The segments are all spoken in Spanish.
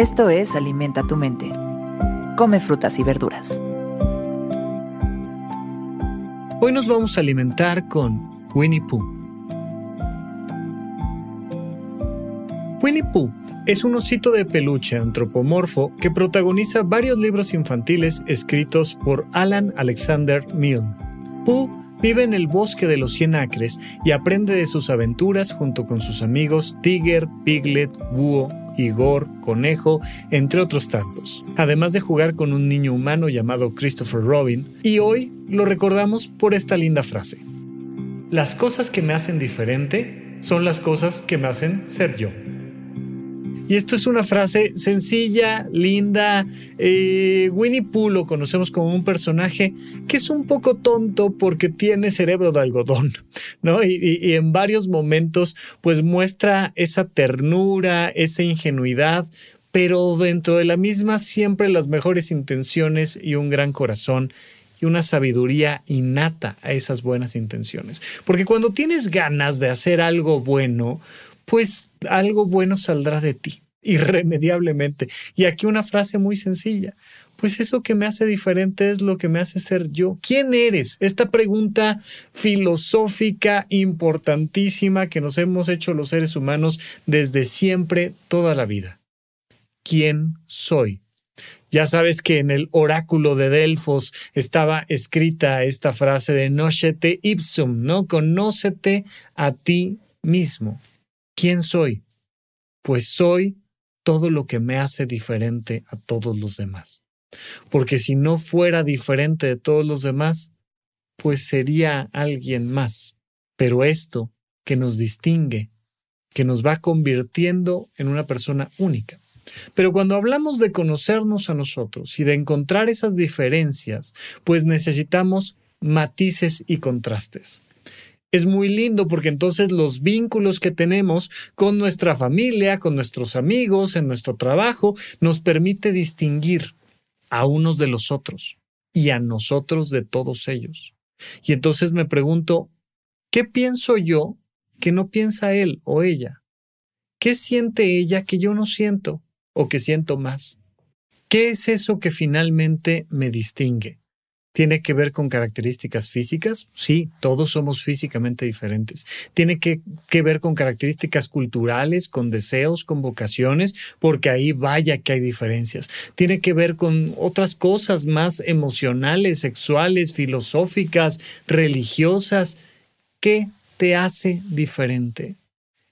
Esto es Alimenta tu mente. Come frutas y verduras. Hoy nos vamos a alimentar con Winnie Pooh. Winnie Pooh es un osito de peluche antropomorfo que protagoniza varios libros infantiles escritos por Alan Alexander Milne. Pooh vive en el bosque de los Cien Acres y aprende de sus aventuras junto con sus amigos Tiger, Piglet, Búho, Igor, Conejo, entre otros tantos. Además de jugar con un niño humano llamado Christopher Robin, y hoy lo recordamos por esta linda frase. Las cosas que me hacen diferente son las cosas que me hacen ser yo. Y esto es una frase sencilla, linda. Eh, Winnie Pooh lo conocemos como un personaje que es un poco tonto porque tiene cerebro de algodón, ¿no? Y, en varios momentos pues muestra esa ternura, esa ingenuidad, pero dentro de la misma siempre las mejores intenciones y un gran corazón y una sabiduría innata a esas buenas intenciones. Porque cuando tienes ganas de hacer algo bueno, pues algo bueno saldrá de ti, irremediablemente. Y aquí una frase muy sencilla. Pues eso que me hace diferente es lo que me hace ser yo. ¿Quién eres? Esta pregunta filosófica importantísima que nos hemos hecho los seres humanos desde siempre, toda la vida. ¿Quién soy? Ya sabes que en el oráculo de Delfos estaba escrita esta frase de Nocete ipsum, ¿no? Conócete a ti mismo. ¿Quién soy? Pues soy todo lo que me hace diferente a todos los demás. Porque si no fuera diferente de todos los demás, pues sería alguien más. Pero esto que nos distingue, que nos va convirtiendo en una persona única. Pero cuando hablamos de conocernos a nosotros y de encontrar esas diferencias, pues necesitamos matices y contrastes es muy lindo porque entonces los vínculos que tenemos con nuestra familia, con nuestros amigos, en nuestro trabajo, nos permite distinguir a unos de los otros y a nosotros de todos ellos. Y entonces me pregunto, ¿qué pienso yo que no piensa él o ella? ¿Qué siente ella que yo no siento o que siento más? ¿Qué es eso que finalmente me distingue? ¿Tiene que ver con características físicas? Sí, todos somos físicamente diferentes. ¿Tiene que, ver con características culturales, con deseos, con vocaciones? Porque ahí vaya que hay diferencias. ¿Tiene que ver con otras cosas más emocionales, sexuales, filosóficas, religiosas? ¿Qué te hace diferente?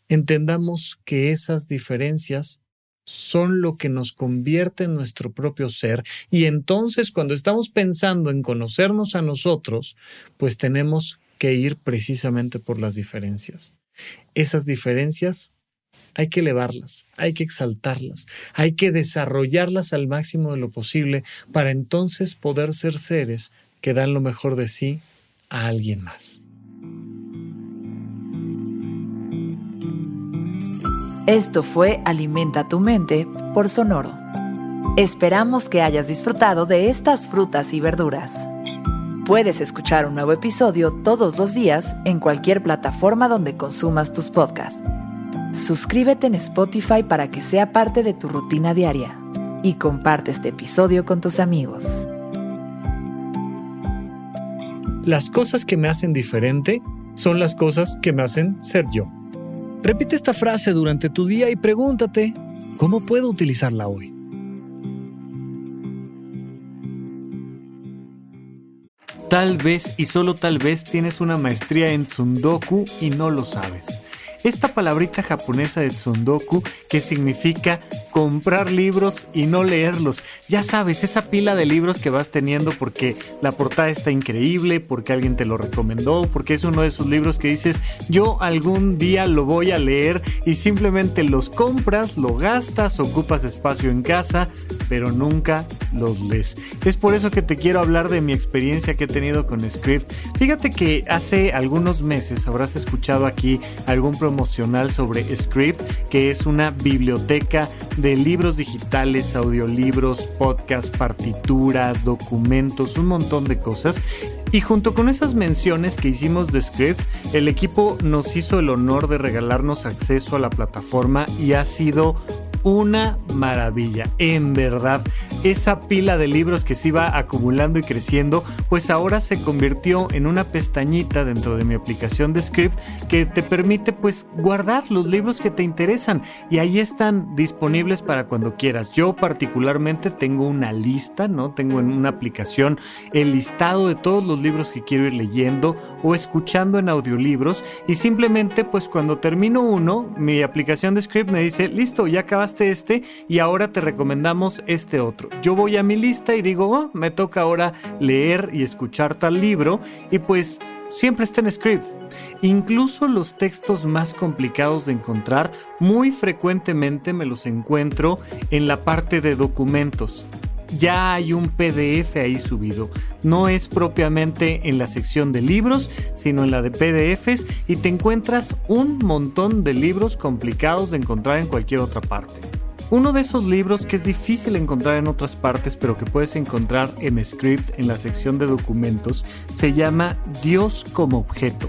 Entendamos que esas diferencias son lo que nos convierte en nuestro propio ser y entonces cuando estamos pensando en conocernos a nosotros, pues tenemos que ir precisamente por las diferencias. Esas diferencias hay que elevarlas, hay que exaltarlas, hay que desarrollarlas al máximo de lo posible para entonces poder ser seres que dan lo mejor de sí a alguien más. Esto fue Alimenta tu mente por Sonoro. Esperamos que hayas disfrutado de estas frutas y verduras. Puedes escuchar un nuevo episodio todos los días en cualquier plataforma donde consumas tus podcasts. Suscríbete en Spotify para que sea parte de tu rutina diaria y comparte este episodio con tus amigos. Las cosas que me hacen diferente son las cosas que me hacen ser yo. Repite esta frase durante tu día y pregúntate, ¿cómo puedo utilizarla hoy? Tal vez y solo tal vez tienes una maestría en Tsundoku y no lo sabes esta palabrita japonesa de tsundoku que significa comprar libros y no leerlos. Ya sabes, esa pila de libros que vas teniendo porque la portada está increíble, porque alguien te lo recomendó, porque es uno de esos libros que dices, yo algún día lo voy a leer y simplemente los compras, lo gastas, ocupas espacio en casa, pero nunca los lees. Es por eso que te quiero hablar de mi experiencia que he tenido con Script. Fíjate que hace algunos meses habrás escuchado aquí algún promocional sobre Script, que es una biblioteca de libros digitales, audiolibros, podcasts, partituras, documentos, un montón de cosas. Y junto con esas menciones que hicimos de Script, el equipo nos hizo el honor de regalarnos acceso a la plataforma y ha sido una maravilla, en verdad. Esa pila de libros que se iba acumulando y creciendo, pues ahora se convirtió en una pestañita dentro de mi aplicación de Script que te permite pues guardar los libros que te interesan y ahí están disponibles para cuando quieras. Yo particularmente tengo una lista, ¿no? Tengo en una aplicación el listado de todos los libros que quiero ir leyendo o escuchando en audiolibros y simplemente pues cuando termino uno, mi aplicación de Script me dice, listo, ya acabaste este y ahora te recomendamos este otro. Yo voy a mi lista y digo, oh, me toca ahora leer y escuchar tal libro y pues siempre está en script. Incluso los textos más complicados de encontrar, muy frecuentemente me los encuentro en la parte de documentos. Ya hay un PDF ahí subido. No es propiamente en la sección de libros, sino en la de PDFs y te encuentras un montón de libros complicados de encontrar en cualquier otra parte. Uno de esos libros que es difícil encontrar en otras partes, pero que puedes encontrar en Script en la sección de documentos, se llama Dios como objeto.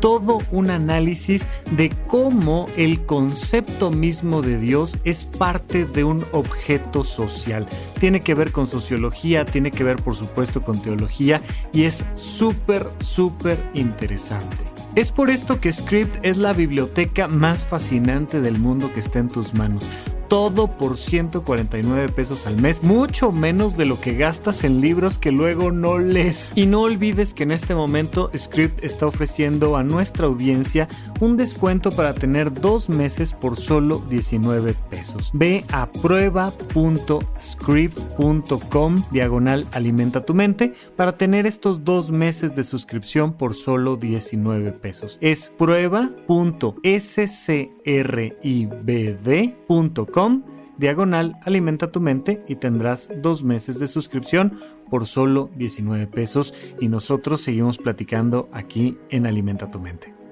Todo un análisis de cómo el concepto mismo de Dios es parte de un objeto social. Tiene que ver con sociología, tiene que ver por supuesto con teología y es súper, súper interesante. Es por esto que Script es la biblioteca más fascinante del mundo que está en tus manos todo por 149 pesos al mes, mucho menos de lo que gastas en libros que luego no lees. Y no olvides que en este momento Script está ofreciendo a nuestra audiencia un descuento para tener dos meses por solo 19 pesos. Ve a prueba.script.com diagonal alimenta tu mente para tener estos dos meses de suscripción por solo 19 pesos. Es prueba.scribd.com diagonal alimenta tu mente y tendrás dos meses de suscripción por solo 19 pesos y nosotros seguimos platicando aquí en Alimenta tu mente.